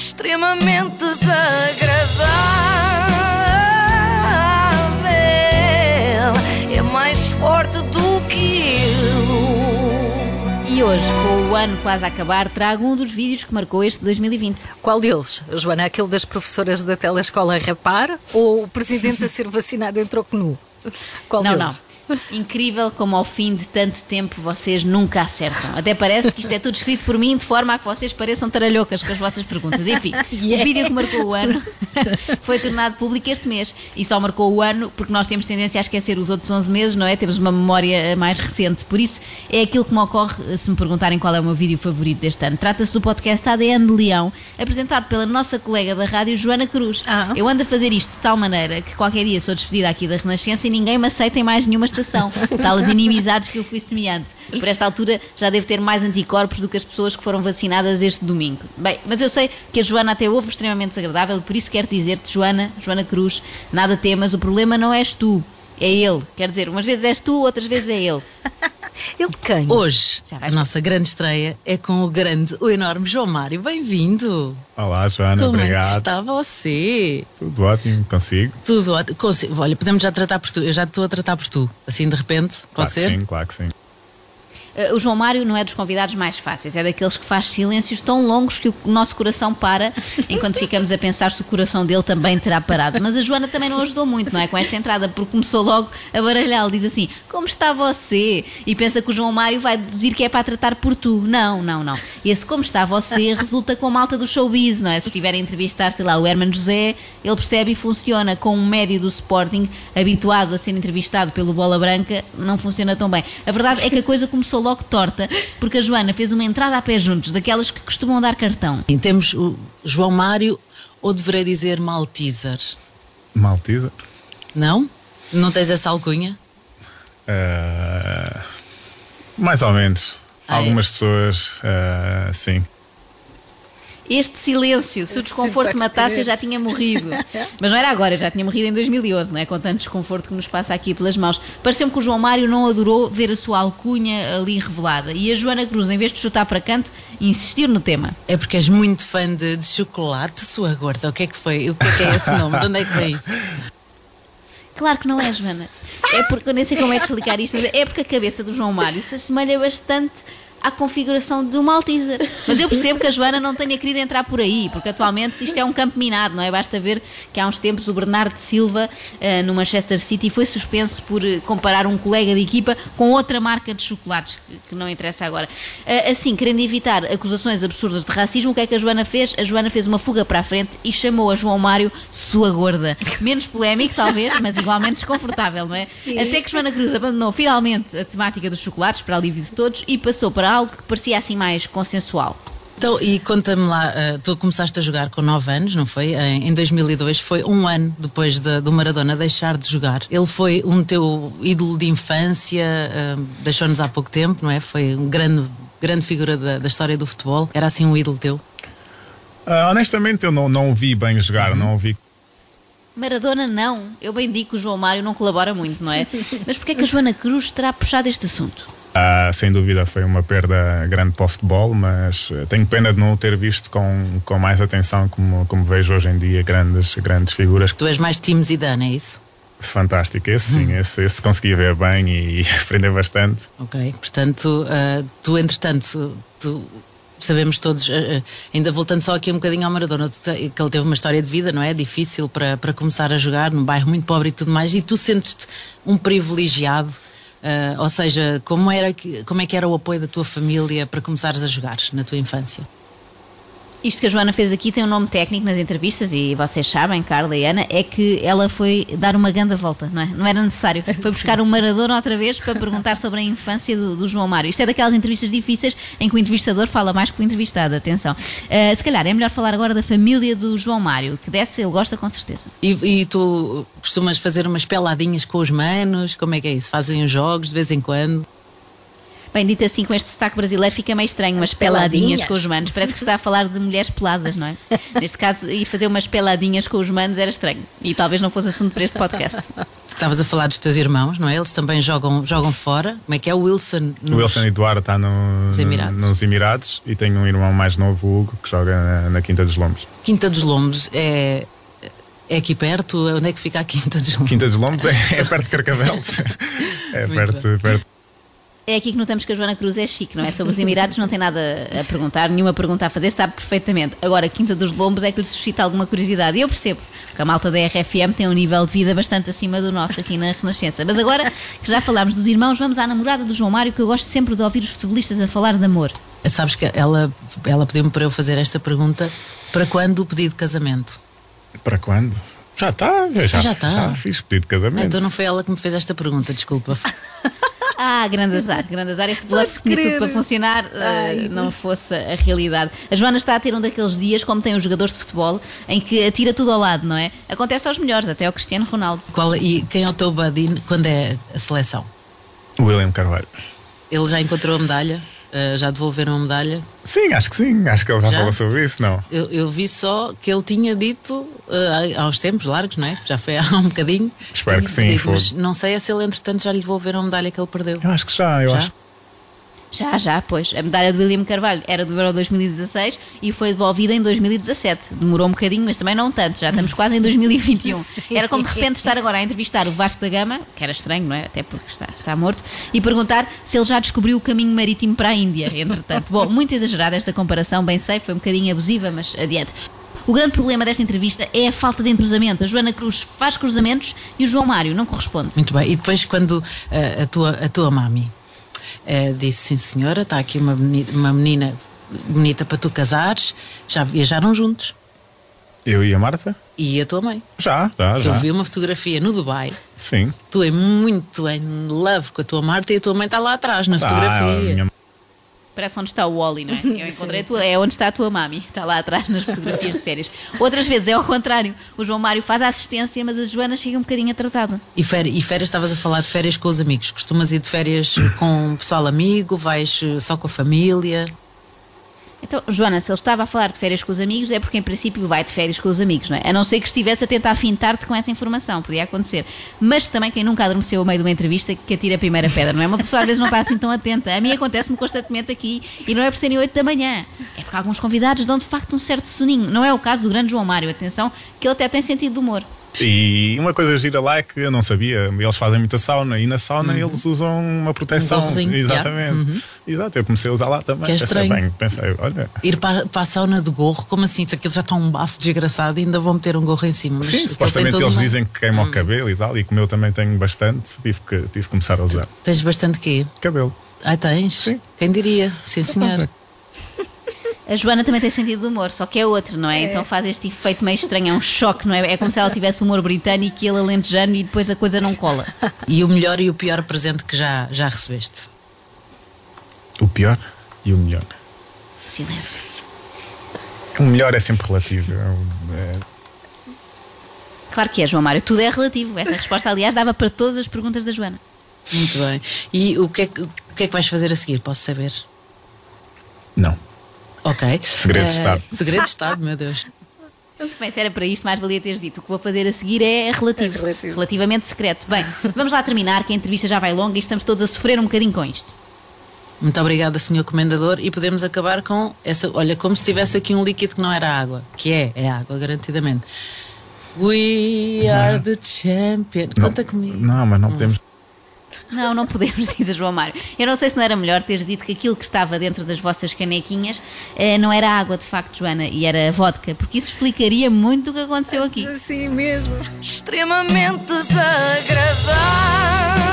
extremamente desagradável. É mais forte do que eu. E hoje, com o ano quase a acabar, trago um dos vídeos que marcou este 2020. Qual deles, Joana? Aquele das professoras da telescola a rapar ou o presidente a ser vacinado em troco nu? Qual não, deles? não. Incrível como ao fim de tanto tempo vocês nunca acertam. Até parece que isto é tudo escrito por mim de forma a que vocês pareçam taralhocas com as vossas perguntas. Enfim, Yeah. o vídeo que marcou o ano foi tornado público este mês e só marcou o ano porque nós temos tendência a esquecer os outros 11 meses, não é? Temos uma memória mais recente. Por isso, é aquilo que me ocorre se me perguntarem qual é o meu vídeo favorito deste ano. Trata-se do podcast ADN de Leão, apresentado pela nossa colega da rádio, Joana Cruz. Ah. Eu ando a fazer isto de tal maneira que qualquer dia sou despedida aqui da Renascença ninguém me aceita em mais nenhuma estação. Tal as inimizades que eu fui semeando. Por esta altura já devo ter mais anticorpos do que as pessoas que foram vacinadas este domingo. Bem, mas eu sei que a Joana até houve extremamente desagradável por isso quero dizer-te, Joana, Joana Cruz, nada temas, o problema não és tu. É ele. Quer dizer, umas vezes és tu, outras vezes é ele. Ele quem? Hoje, a nossa grande estreia é com o grande, o enorme João Mário. Bem-vindo! Olá, Joana, Como é obrigado. que está você? Tudo ótimo, consigo? Tudo ótimo. Consigo- Olha, podemos já tratar por tu. Eu já estou a tratar por tu. Assim de repente, pode claro ser? que sim, claro que sim. Uh, O João Mário não é dos convidados mais fáceis, é daqueles que faz silêncios tão longos que o nosso coração para enquanto ficamos a pensar se o coração dele também terá parado. Mas a Joana também não ajudou muito, não é? Com esta entrada, porque começou logo a baralhar. Diz assim: Como está você? E pensa que o João Mário vai deduzir que é para tratar por tu. Não, não, não. Esse como está você resulta com a malta do showbiz, não é? Se estiver a entrevistar, sei lá, o Herman José, ele percebe e funciona. Com um médio do Sporting, habituado a ser entrevistado pelo Bola Branca, não funciona tão bem. A verdade é que a coisa começou logo torta, porque a Joana fez uma entrada a pé juntos, daquelas que costumam dar cartão. Sim, Temos o João Mário, ou deverei dizer Malteser? Maltesa? Não? Não tens essa alcunha? Eh, mais ou menos. Ah, é? Algumas pessoas, eh, sim. Este silêncio, se o desconforto matasse, eu já tinha morrido. Mas não era agora, eu já tinha morrido em 2011, não é? Com tanto desconforto que nos passa aqui pelas mãos. Pareceu-me que o João Mário não adorou ver a sua alcunha ali revelada. E a Joana Cruz, em vez de chutar para canto, insistiu no tema. É porque és muito fã de, de chocolate, sua gorda. O que é que foi? O que é que é esse nome? De onde é que vem isso? Claro que não é, Joana. É porque eu nem sei como é de explicar isto, mas é porque a cabeça do João Mário se assemelha bastante à configuração de um Malteser. Mas eu percebo que a Joana não tenha querido entrar por aí, porque atualmente isto é um campo minado, não é? Basta ver que há uns tempos o Bernardo Silva, eh, no Manchester City, foi suspenso por eh, comparar um colega de equipa com outra marca de chocolates, que- não interessa agora. Eh, assim, querendo evitar acusações absurdas de racismo, o que é que a Joana fez? A Joana fez uma fuga para a frente e chamou a João Mário sua gorda. Menos polémico, talvez, mas igualmente desconfortável, não é? Até que Joana Cruz abandonou finalmente a temática dos chocolates, para alívio de todos, e passou para algo que parecia assim mais consensual. Então, e conta-me lá, eh, tu começaste a jogar com 9 anos, não foi? Em, em 2002, foi um ano depois de- do Maradona deixar de jogar. Ele foi um teu ídolo de infância, eh, deixou-nos há pouco tempo, não é? Foi uma grande, grande figura da, da história do futebol. Era assim um ídolo teu? Ah, honestamente, eu não, não o vi bem Uhum. jogar, não o vi. Maradona não, eu bem digo que o João Mário não colabora muito, não é? Mas porquê é que a Joana Cruz terá puxado este assunto? Ah, sem dúvida foi uma perda grande para o futebol, mas eh, tenho pena de não o ter visto com, com mais atenção como, como vejo hoje em dia grandes, grandes figuras. Tu és mais time Zidane, é isso? Fantástico, esse sim, esse, esse consegui ver bem e, aprender bastante. Ok. Portanto, eh, tu, entretanto, tu- sabemos todos, eh, eh, ainda voltando só aqui um bocadinho ao Maradona, que ele teve uma história de vida, não é? Difícil para, para começar a jogar num bairro muito pobre e tudo mais, e tu sentes-te um privilegiado. Eh, ou seja, como, era, como é que era o apoio da tua família para começares a jogar na tua infância? Isto que a Joana fez aqui tem um nome técnico nas entrevistas e vocês sabem, Carla e Ana, é que ela foi dar uma grande volta, não é? Não era necessário. Foi buscar um Maradona outra vez para perguntar sobre a infância do, do João Mário. Isto é daquelas entrevistas difíceis em que o entrevistador fala mais que o entrevistado, atenção. Ah, se calhar é melhor falar agora da família do João Mário, que dessa ele gosta com certeza. E, e tu costumas fazer umas peladinhas com os manos? Como é que é isso? Fazem os jogos de vez em quando? Bem, dito assim, com este sotaque brasileiro fica meio estranho, umas peladinhas, Peladinhas. com os manos. Parece que está a falar de mulheres peladas, não é? Neste caso, ir fazer umas peladinhas com os manos era estranho. E talvez não fosse assunto para este podcast. Estavas a falar dos teus irmãos, não é? Eles também jogam, jogam fora. Como é que é? O Wilson. O Wilson Eduardo está no, Nos Emirados. nos Emirados e tenho um irmão mais novo, o Hugo, que joga na, na Quinta dos Lombos. Quinta dos Lombos é, é aqui perto? Onde é que fica a Quinta dos Lombos? Quinta dos Lombos é, é perto de Carcavelos. é perto, perto. É aqui que notamos que a Joana Cruz é chique, não é? Sobre os Emirados não tem nada a perguntar, nenhuma pergunta a fazer, sabe perfeitamente. Agora, Quinta dos Lombos é que lhe suscita alguma curiosidade. E eu percebo que a malta da RFM tem um nível de vida bastante acima do nosso aqui na Renascença. Mas agora que já falámos dos irmãos, vamos à namorada do João Mário, que eu gosto sempre de ouvir os futebolistas a falar de amor. Sabes que ela, ela pediu-me para eu fazer esta pergunta para quando o pedido de casamento? Para quando? Já está, já, Ah, já tá. já fiz pedido de Ah, casamento. então não foi ela que me fez esta pergunta, desculpa. Ah, grande azar, grande azar. Este bloco que tinha tudo para funcionar eh, não fosse a realidade. A Joana está a ter um daqueles dias, como tem os jogadores de futebol, em que atira tudo ao lado, não é? Acontece aos melhores, até ao Cristiano Ronaldo. Qual, e quem é o teu buddy quando é a seleção? William Carvalho. Ele já encontrou a medalha? Ah, já devolveram a medalha? Sim, acho que sim. Acho que ele já, Já? falou sobre isso, não? Eu, eu vi só que ele tinha dito ah, há uns tempos largos, não é? Já foi há um bocadinho. Espero que sim, pedido. Mas não sei é se ele, entretanto, já lhe devolveram a medalha que ele perdeu. Eu acho que já, eu Já? acho. Já, já, pois. A medalha do William Carvalho era do Euro 2016 e foi devolvida em 2017. Demorou um bocadinho, mas também não tanto. Já estamos quase em 2021. Era como de repente estar agora a entrevistar o Vasco da Gama, que era estranho, não é? Até porque está, está morto, e perguntar se ele já descobriu o caminho marítimo para a Índia, entretanto. Bom, muito exagerada esta comparação, bem sei, foi um bocadinho abusiva, mas adiante. O grande problema desta entrevista é a falta de entrosamento. A Joana Cruz faz cruzamentos e o João Mário não corresponde. Muito bem. E depois, quando ah, a, tua, a tua mami ah, disse: Sim, senhora, está aqui uma menina, uma menina bonita para tu casares, já viajaram juntos. Eu e a Marta? E a tua mãe. Já, já, Que já. eu vi uma fotografia no Dubai. Sim. Tu é muito em love com a tua Marta e a tua mãe está lá atrás na Ah, fotografia. Parece onde está o Wally, não é? Eu encontrei a tua, é onde está a tua mami, está lá atrás nas fotografias de férias. Outras vezes é ao contrário, o João Mário faz a assistência, mas a Joana chega um bocadinho atrasada. E, férias, e férias, estavas a falar de férias com os amigos. Costumas ir de férias com o pessoal amigo? Vais eh, só com a família? Então, Joana, se ele estava a falar de férias com os amigos, é porque em princípio vai de férias com os amigos, não é? A não ser que estivesse a tentar fintar-te com essa informação, podia acontecer. Mas também quem nunca adormeceu ao meio de uma entrevista que atira a primeira pedra, não é? Uma pessoa às vezes não está assim tão atenta. A mim acontece-me constantemente aqui e não é por serem 8 da manhã. É porque alguns convidados dão de facto um certo soninho. Não é o caso do grande João Mário, atenção, que ele até tem sentido de humor. E uma coisa gira lá é que eu não sabia, eles fazem muita sauna e na sauna eles usam uma proteção. Um Exatamente. Exato, eu comecei a usar lá também. Que é estranho. bem, pensei, olha. Ir para, para a sauna de gorro, como assim? Se aquilo já está um bafo desgraçado, ainda vão meter um gorro em cima. Sim, supostamente eles uma- dizem que queima o cabelo e tal, e como eu também tenho bastante, tive que, tive que começar a usar Tens bastante quê? cabelo. Ah, tens? Sim. Quem diria? Sim, senhor. A Joana também tem sentido de humor, só que é outro, não é? Então faz este efeito meio estranho, é um choque, não é? É como se ela tivesse humor britânico e ele alentejano e depois a coisa não cola. E o melhor e o pior presente que já, já recebeste? O pior e o melhor. Silêncio. O melhor é sempre relativo. É- Claro que é, João Mário, tudo é relativo. Essa resposta, aliás, dava para todas as perguntas da Joana. Muito bem. E o que, é que, o que é que vais fazer a seguir? Posso saber? Não. Ok. Segredo de Eh, Estado. Segredo de Estado, meu Deus. Bem, se era para isto, mais valia teres dito. O que vou fazer a seguir é relativo. É relativo. Relativamente secreto. Bem, vamos lá terminar, que a entrevista já vai longa e estamos todos a sofrer um bocadinho com isto. Muito obrigada, Sr. Comendador. E podemos acabar com essa. Olha, como se tivesse aqui um líquido que não era água. Que é, é água, garantidamente. We are the champion. Conta comigo. Não, mas não podemos. Não, não podemos, diz a João Mário. Eu não sei se não era melhor teres dito que aquilo que estava dentro das vossas canequinhas eh, não era água, de facto, Joana, e era vodka, porque isso explicaria muito o que aconteceu aqui. Assim mesmo. Extremamente desagradável.